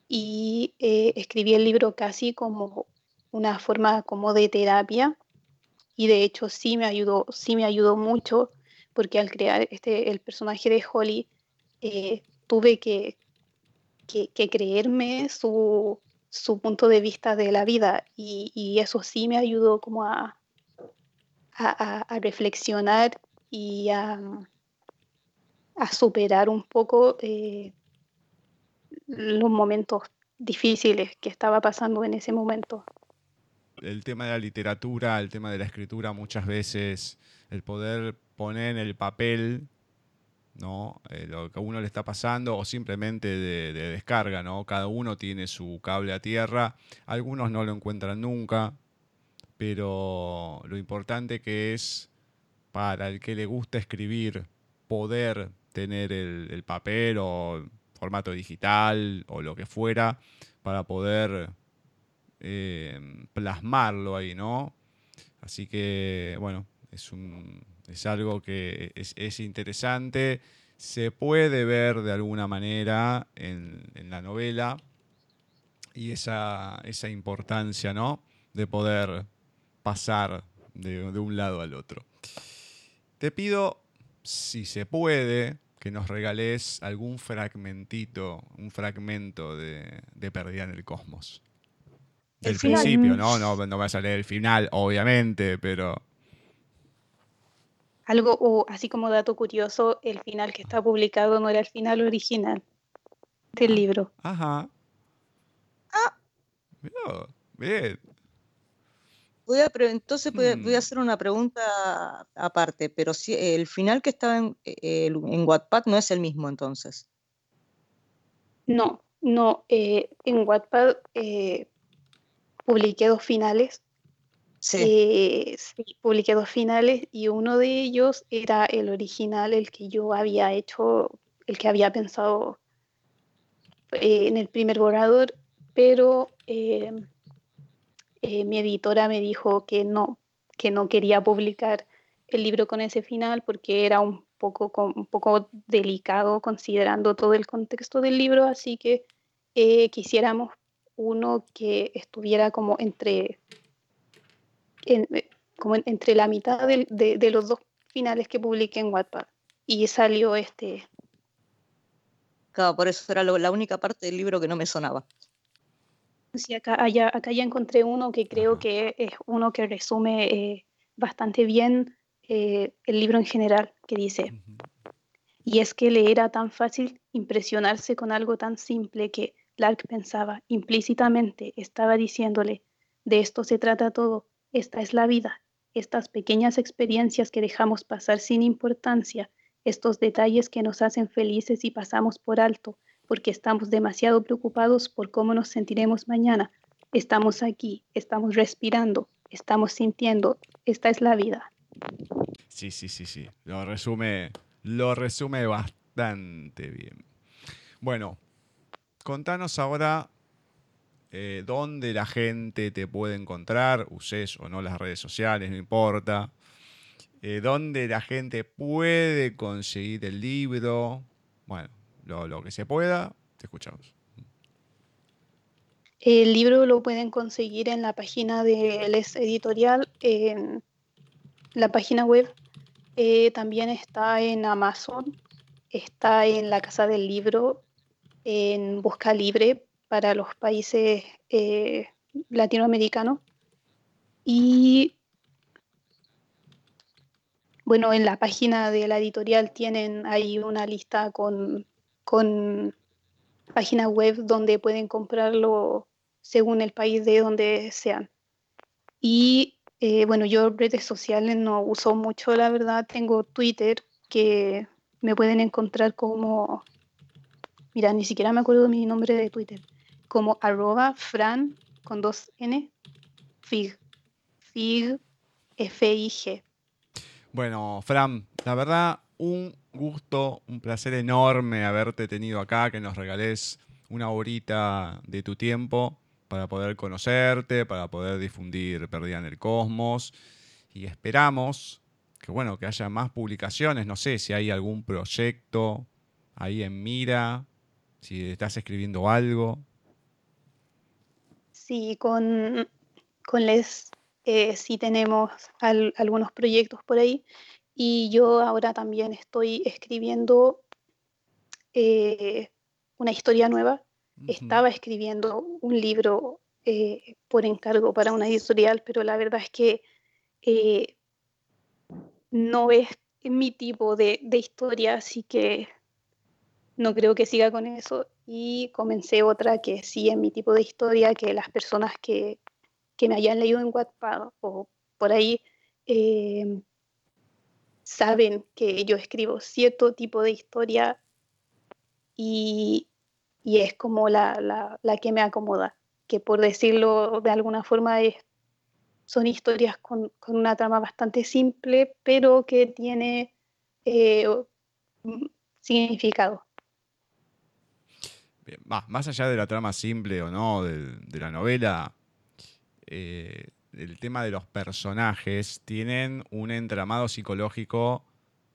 y eh, escribí el libro casi como una forma como de terapia. Y de hecho sí me ayudó, sí me ayudó mucho porque al crear este, el personaje de Holly eh, tuve que, que, creerme su, su, punto de vista de la vida y, eso sí me ayudó como a, a, reflexionar y a, superar un poco eh, los momentos difíciles que estaba pasando en ese momento. El tema de la literatura, el tema de la escritura, muchas veces el poder poner en el papel ¿no? Eh, lo que a uno le está pasando o simplemente de, de, descarga, ¿no? Cada uno tiene su cable a tierra, algunos no lo encuentran nunca, pero lo importante que es para el que le gusta escribir poder tener el, papel o formato digital o lo que fuera para poder eh, plasmarlo ahí, ¿no? Así que, bueno, es, un, es algo que es, interesante, se puede ver de alguna manera en, la novela y esa, esa importancia, ¿no? De poder pasar de, un lado al otro. Te pido, si se puede, que nos regales algún fragmentito, un fragmento de, de Perdida en el Cosmos. Del principio, ¿no? ¿no? No vas a leer el final, obviamente, pero... Algo, así como dato curioso, el final que está publicado no era el final original del libro. Ajá. Ah. bien. Voy a, entonces voy a, mm. hacer una pregunta aparte, pero si el final que estaba en, en Wattpad no es el mismo entonces. No, no, eh, en Wattpad eh, publiqué dos finales. Sí. sí. publiqué dos finales y uno de ellos era el original, el que yo había hecho, el que había pensado en el primer borrador, pero eh, mi editora me dijo que no, que no quería publicar el libro con ese final porque era un poco, un poco delicado considerando todo el contexto del libro, así que eh, quisiéramos uno que estuviera como entre, eh, como entre la mitad de, los dos finales que publiqué en Wattpad. Y salió este. Claro, por eso era la única parte del libro que no me sonaba. Sí, acá, acá ya encontré uno que creo que es uno que resume eh, bastante bien eh, el libro en general, que dice, Y es que le era tan fácil impresionarse con algo tan simple que Lark pensaba implícitamente, estaba diciéndole, de esto se trata todo, esta es la vida, estas pequeñas experiencias que dejamos pasar sin importancia, estos detalles que nos hacen felices y pasamos por alto, porque estamos demasiado preocupados por cómo nos sentiremos mañana. Estamos aquí, estamos respirando, estamos sintiendo, esta es la vida. Sí, sí, sí, sí. Lo resume, lo resume bastante bien. Bueno, contanos ahora eh, dónde la gente te puede encontrar, uses o no las redes sociales, no importa. Eh, dónde la gente puede conseguir el libro. Bueno, lo, que se pueda, te escuchamos. El libro lo pueden conseguir en la página de Les Editorial, en la página web. Eh, también está en Amazon, está en la Casa del Libro, en Busca Libre para los países eh, latinoamericanos. Y bueno, en la página de la editorial tienen ahí una lista con con páginas web donde pueden comprarlo según el país de donde sean. Y eh, bueno, yo redes sociales no uso mucho, la verdad. Tengo Twitter que me pueden encontrar como, mira, ni siquiera me acuerdo mi nombre de Twitter, como arroba fran con dos N, fig, fig, F-I-G. Bueno, Fran, la verdad, un gusto, un placer enorme haberte tenido acá, que nos regales una horita de tu tiempo para poder conocerte, para poder difundir Perdida en el Cosmos. Y esperamos que, bueno, que haya más publicaciones. No sé si hay algún proyecto ahí en mira, si estás escribiendo algo. Sí, con, con Les eh, sí tenemos algunos proyectos por ahí. Y yo ahora también estoy escribiendo eh, una historia nueva. Estaba escribiendo un libro eh, por encargo para una editorial, pero la verdad es que no es mi tipo de, historia, así que no creo que siga con eso. Y comencé otra que sí es mi tipo de historia, que las personas que, que me hayan leído en Wattpad o por ahí saben que yo escribo cierto tipo de historia y, es como la, que me acomoda, que por decirlo de alguna forma es, son historias con, una trama bastante simple, pero que tiene eh, significado. Más allá de la trama simple o no de, la novela, eh, el tema de los personajes tienen un entramado psicológico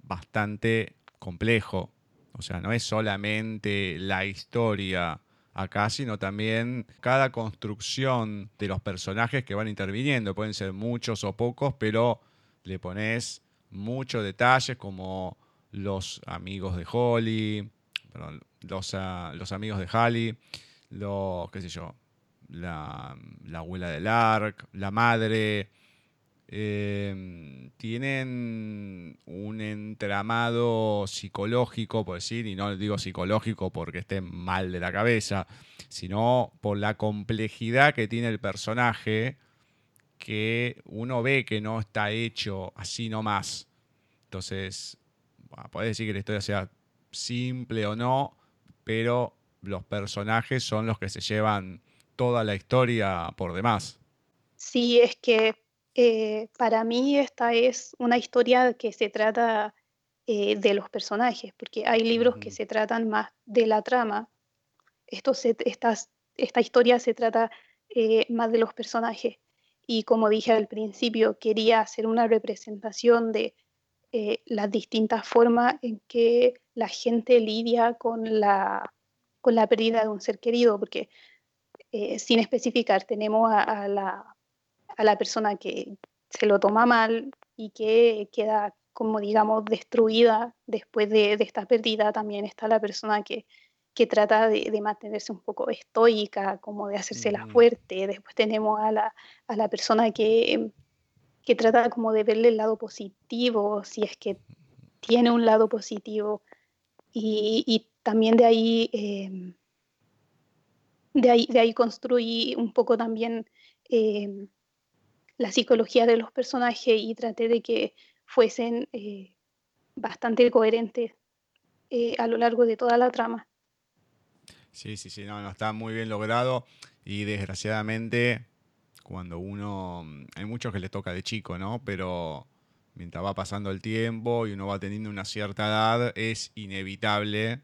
bastante complejo. O sea, no es solamente la historia acá, sino también cada construcción de los personajes que van interviniendo. Pueden ser muchos o pocos, pero le pones muchos detalles como los amigos de Holly, perdón, los, ah, los amigos de Holly, los, qué sé yo, la, abuela del Ark, la madre, em, tienen un entramado psicológico, por decir, y no digo psicológico porque estén mal de la cabeza, sino por la complejidad que tiene el personaje, que uno ve que no está hecho así nomás. Entonces, puedes decir que la historia sea simple o no, pero los personajes son los que se llevan toda la historia por demás. Sí, es que eh, para mí esta es una historia que se trata eh, de los personajes, porque hay libros que se tratan más de la trama. Esto esta historia se trata eh, más de los personajes. Y como dije al principio, quería hacer una representación de las distintas formas en que la gente lidia con la, con la pérdida de un ser querido, porque eh, sin especificar, tenemos a, la, a, la, persona que se lo toma mal y que queda, como digamos, destruida después de, esta pérdida. También está la persona que, que trata de, mantenerse un poco estoica, como de hacerse la fuerte. Después tenemos a la, a la persona que, que trata como de verle el lado positivo, si es que tiene un lado positivo. y, también de ahí, de ahí, de construí un poco también em, la psicología de los personajes y traté de que fuesen eh, bastante coherentes eh, a lo largo de toda la trama. Sí, sí, sí, no, no, está muy bien logrado y desgraciadamente cuando uno, hay muchos que le toca de chico, ¿no? Pero mientras va pasando el tiempo y uno va teniendo una cierta edad, es inevitable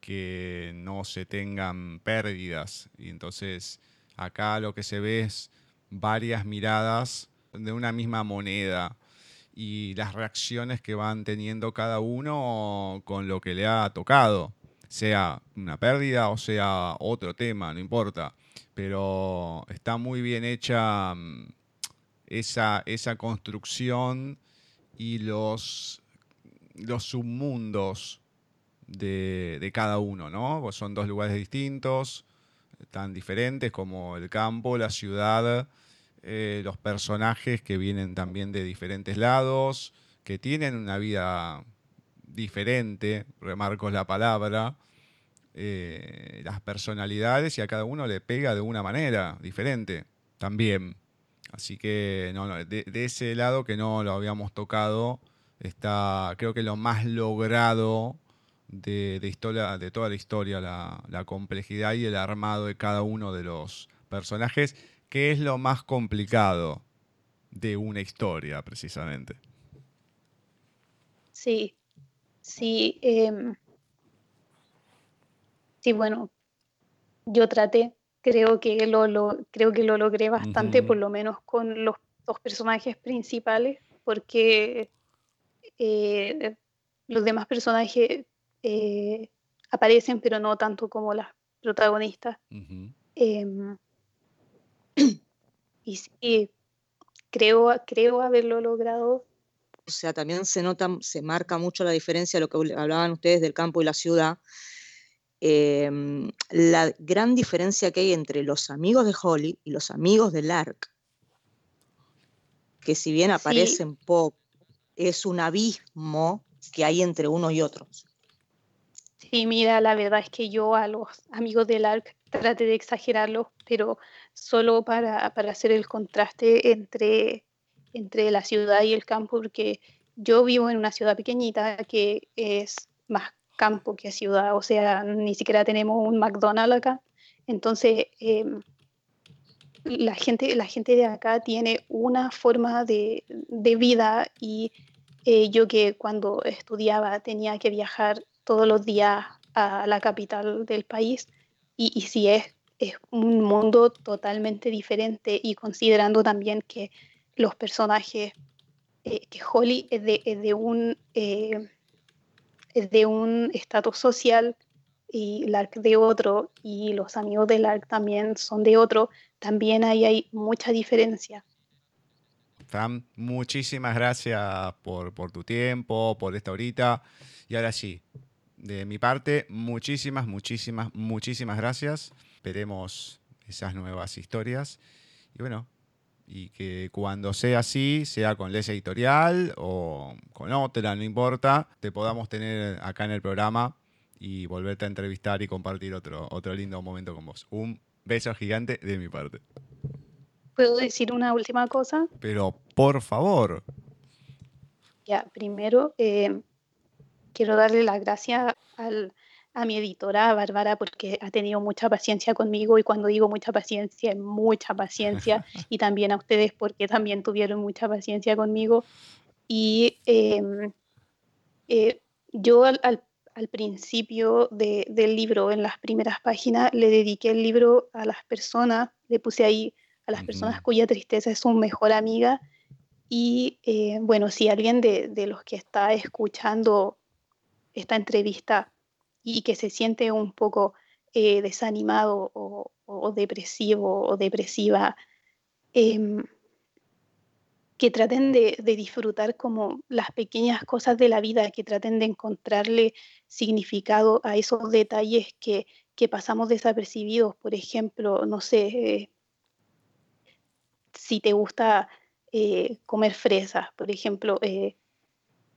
que no se tengan pérdidas. Y entonces acá lo que se ve es varias miradas de una misma moneda y las reacciones que van teniendo cada uno con lo que le ha tocado, sea una pérdida o sea otro tema, no importa. Pero está muy bien hecha mm, esa, esa construcción y los, los submundos de, cada uno, ¿no? Pues son dos lugares distintos, tan diferentes como el campo, la ciudad, eh, los personajes que vienen también de diferentes lados, que tienen una vida diferente, remarco la palabra, eh, las personalidades y a cada uno le pega de una manera diferente también. Así que no, de, ese lado que no lo habíamos tocado, está creo que lo más logrado de, historia, de toda la historia, la, complejidad y el armado de cada uno de los personajes, que es lo más complicado de una historia, precisamente. Sí, sí. Em, sí, bueno, yo traté creo que lo, creo que lo logré bastante, por lo menos con los dos personajes principales, porque eh, los demás personajes eh, aparecen, pero no tanto como las protagonistas. Em, y sí, creo, creo haberlo logrado. O sea, también se nota, se marca mucho la diferencia de lo que hablaban ustedes del campo y la ciudad Em, la gran diferencia que hay entre los amigos de Holly y los amigos de Lark, que si bien aparecen poco, es un abismo que hay entre uno y otro. Sí, mira, la verdad es que yo a los amigos de Lark traté de exagerarlos, pero solo para, hacer el contraste entre, entre la ciudad y el campo, porque yo vivo en una ciudad pequeñita que es más campo que ciudad, o sea, ni siquiera tenemos un McDonald's acá. Entonces, em, la, gente, la gente de acá tiene una forma de, vida y eh, yo que cuando estudiaba tenía que viajar todos los días a la capital del país y, y si es, es un mundo totalmente diferente y considerando también que los personajes, eh, que Holly es de, es de un... De un estatus social y Lark de otro, y los amigos de Lark también son de otro, también ahí hay mucha diferencia. Fran, muchísimas gracias por, tu tiempo, por esta horita. Y ahora sí, de mi parte, muchísimas, muchísimas, muchísimas gracias. Esperemos esas nuevas historias. Y bueno, y que cuando sea así, sea con Les Editorial o con otra, no importa, te podamos tener acá en el programa y volverte a entrevistar y compartir otro, otro lindo momento con vos. Un beso gigante de mi parte. ¿Puedo decir una última cosa? Pero por favor. Ya, primero eh, quiero darle las gracias al, a mi editora Bárbara porque ha tenido mucha paciencia conmigo y cuando digo mucha paciencia, mucha paciencia y también a ustedes porque también tuvieron mucha paciencia conmigo. Y em, eh, yo al, al, principio de, del libro, en las primeras páginas, le dediqué el libro a las personas, le puse ahí a las personas cuya tristeza es su mejor amiga. Y eh, bueno, si alguien de, de los que está escuchando esta entrevista y que se siente un poco eh, desanimado o, depresivo o depresiva, em, que traten de, disfrutar como las pequeñas cosas de la vida, que traten de encontrarle significado a esos detalles que, pasamos desapercibidos. Por ejemplo, no sé, eh, si te gusta eh, comer fresas, por ejemplo,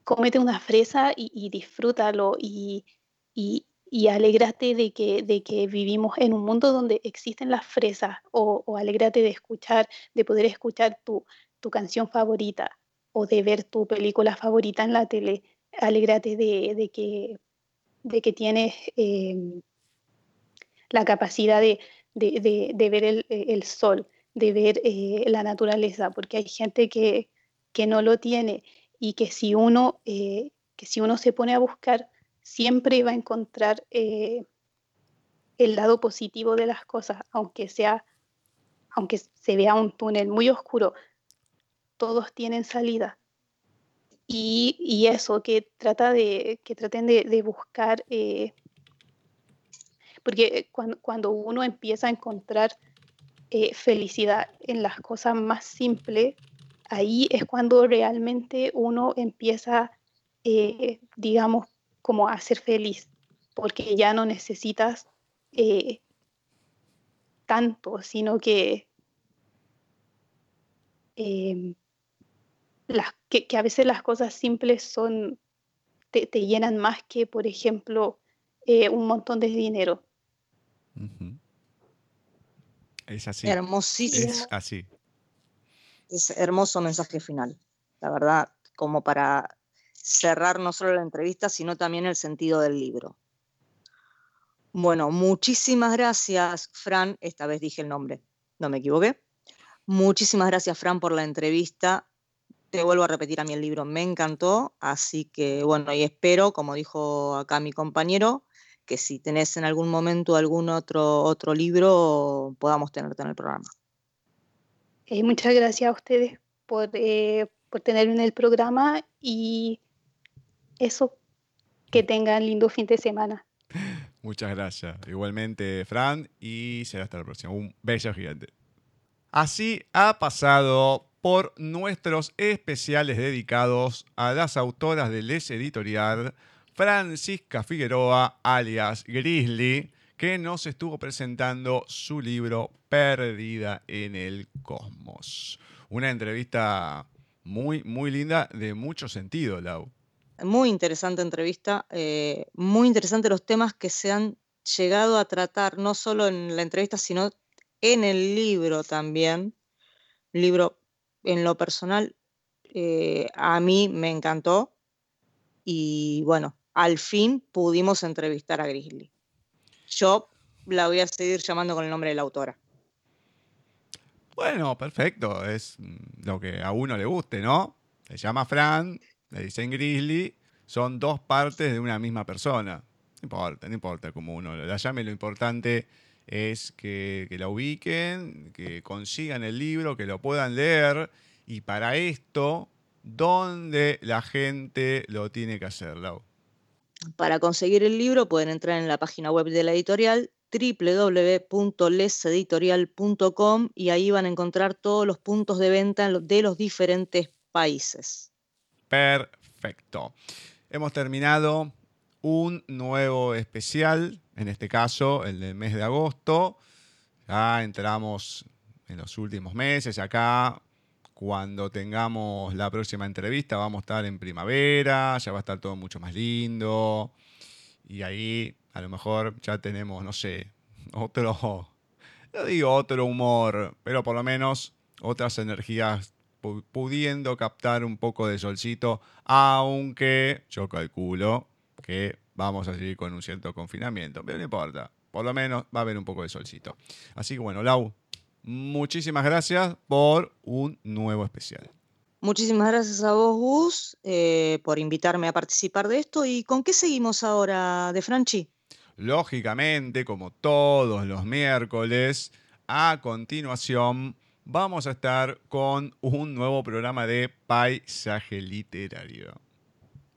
cómete una fresa y, y disfrútalo y, y, y alégrate de que, de que vivimos en un mundo donde existen las fresas o, o alégrate de escuchar, de poder escuchar tu, tu canción favorita o de ver tu película favorita en la tele. Alégrate de, de que, de que tienes em, la capacidad de, de, de ver el, sol, de ver eh, la naturaleza, porque hay gente que, que, no lo tiene y que si uno, eh, que si uno se pone a buscar, siempre va a encontrar eh, el lado positivo de las cosas, aunque sea, aunque se vea un túnel muy oscuro, todos tienen salida. Y, y eso, que, trata de, que traten de, buscar, eh, porque cuando, cuando, uno empieza a encontrar eh, felicidad en las cosas más simples, ahí es cuando realmente uno empieza, eh, digamos, como a ser feliz, porque ya no necesitas eh, tanto, sino que, eh, las, que, que, a veces las cosas simples son, te, te llenan más que, por ejemplo, eh, un montón de dinero. Uh -huh. Es así. Hermosísimo. Es así. Es hermoso mensaje final, la verdad, como para cerrar no solo la entrevista, sino también el sentido del libro. Bueno, muchísimas gracias, Fran. Esta vez dije el nombre, no me equivoqué. Muchísimas gracias, Fran, por la entrevista. Te vuelvo a repetir a mí el libro, me encantó. Así que, bueno, y espero, como dijo acá mi compañero, que si tenés en algún momento algún otro, otro libro, podamos tenerte en el programa. Eh, muchas gracias a ustedes por, eh, por tenerme en el programa y eso, que tengan lindo fin de semana. Muchas gracias. Igualmente, Fran, y será hasta la próxima. Un beso gigante. Así ha pasado por nuestros especiales dedicados a las autoras del Les Editorial, Francisca Figueroa, alias Grizzly, que nos estuvo presentando su libro Perdida en el Cosmos. Una entrevista muy, muy linda, de mucho sentido, Lau. Muy interesante entrevista, eh, muy interesante los temas que se han llegado a tratar, no solo en la entrevista, sino en el libro también. Libro, en lo personal, eh, a mí me encantó. Y bueno, al fin pudimos entrevistar a Grizzly. Yo la voy a seguir llamando con el nombre de la autora. Bueno, perfecto. Es lo que a uno le guste, ¿no? Se llama Fran, le dicen Grizzly, son dos partes de una misma persona. No importa, no importa cómo uno la llame, lo importante es que, que, la ubiquen, que consigan el libro, que lo puedan leer. Y para esto, ¿dónde la gente lo tiene que hacer, Lau? Para conseguir el libro pueden entrar en la página web de la editorial www.leseditorial.com y ahí van a encontrar todos los puntos de venta de los diferentes países. Perfecto. Hemos terminado un nuevo especial, en este caso el del mes de agosto. Ya entramos en los últimos meses acá. Cuando tengamos la próxima entrevista vamos a estar en primavera, ya va a estar todo mucho más lindo. Y ahí a lo mejor ya tenemos, no sé, otro, digo otro humor, pero por lo menos otras energías pudiendo captar un poco de solcito, aunque yo calculo que vamos a seguir con un cierto confinamiento, pero no importa, por lo menos va a haber un poco de solcito. Así que bueno, Lau, muchísimas gracias por un nuevo especial. Muchísimas gracias a vos, Gus, eh, por invitarme a participar de esto. ¿Y con qué seguimos ahora de Franchi? Lógicamente, como todos los miércoles, a continuación vamos a estar con un nuevo programa de paisaje literario.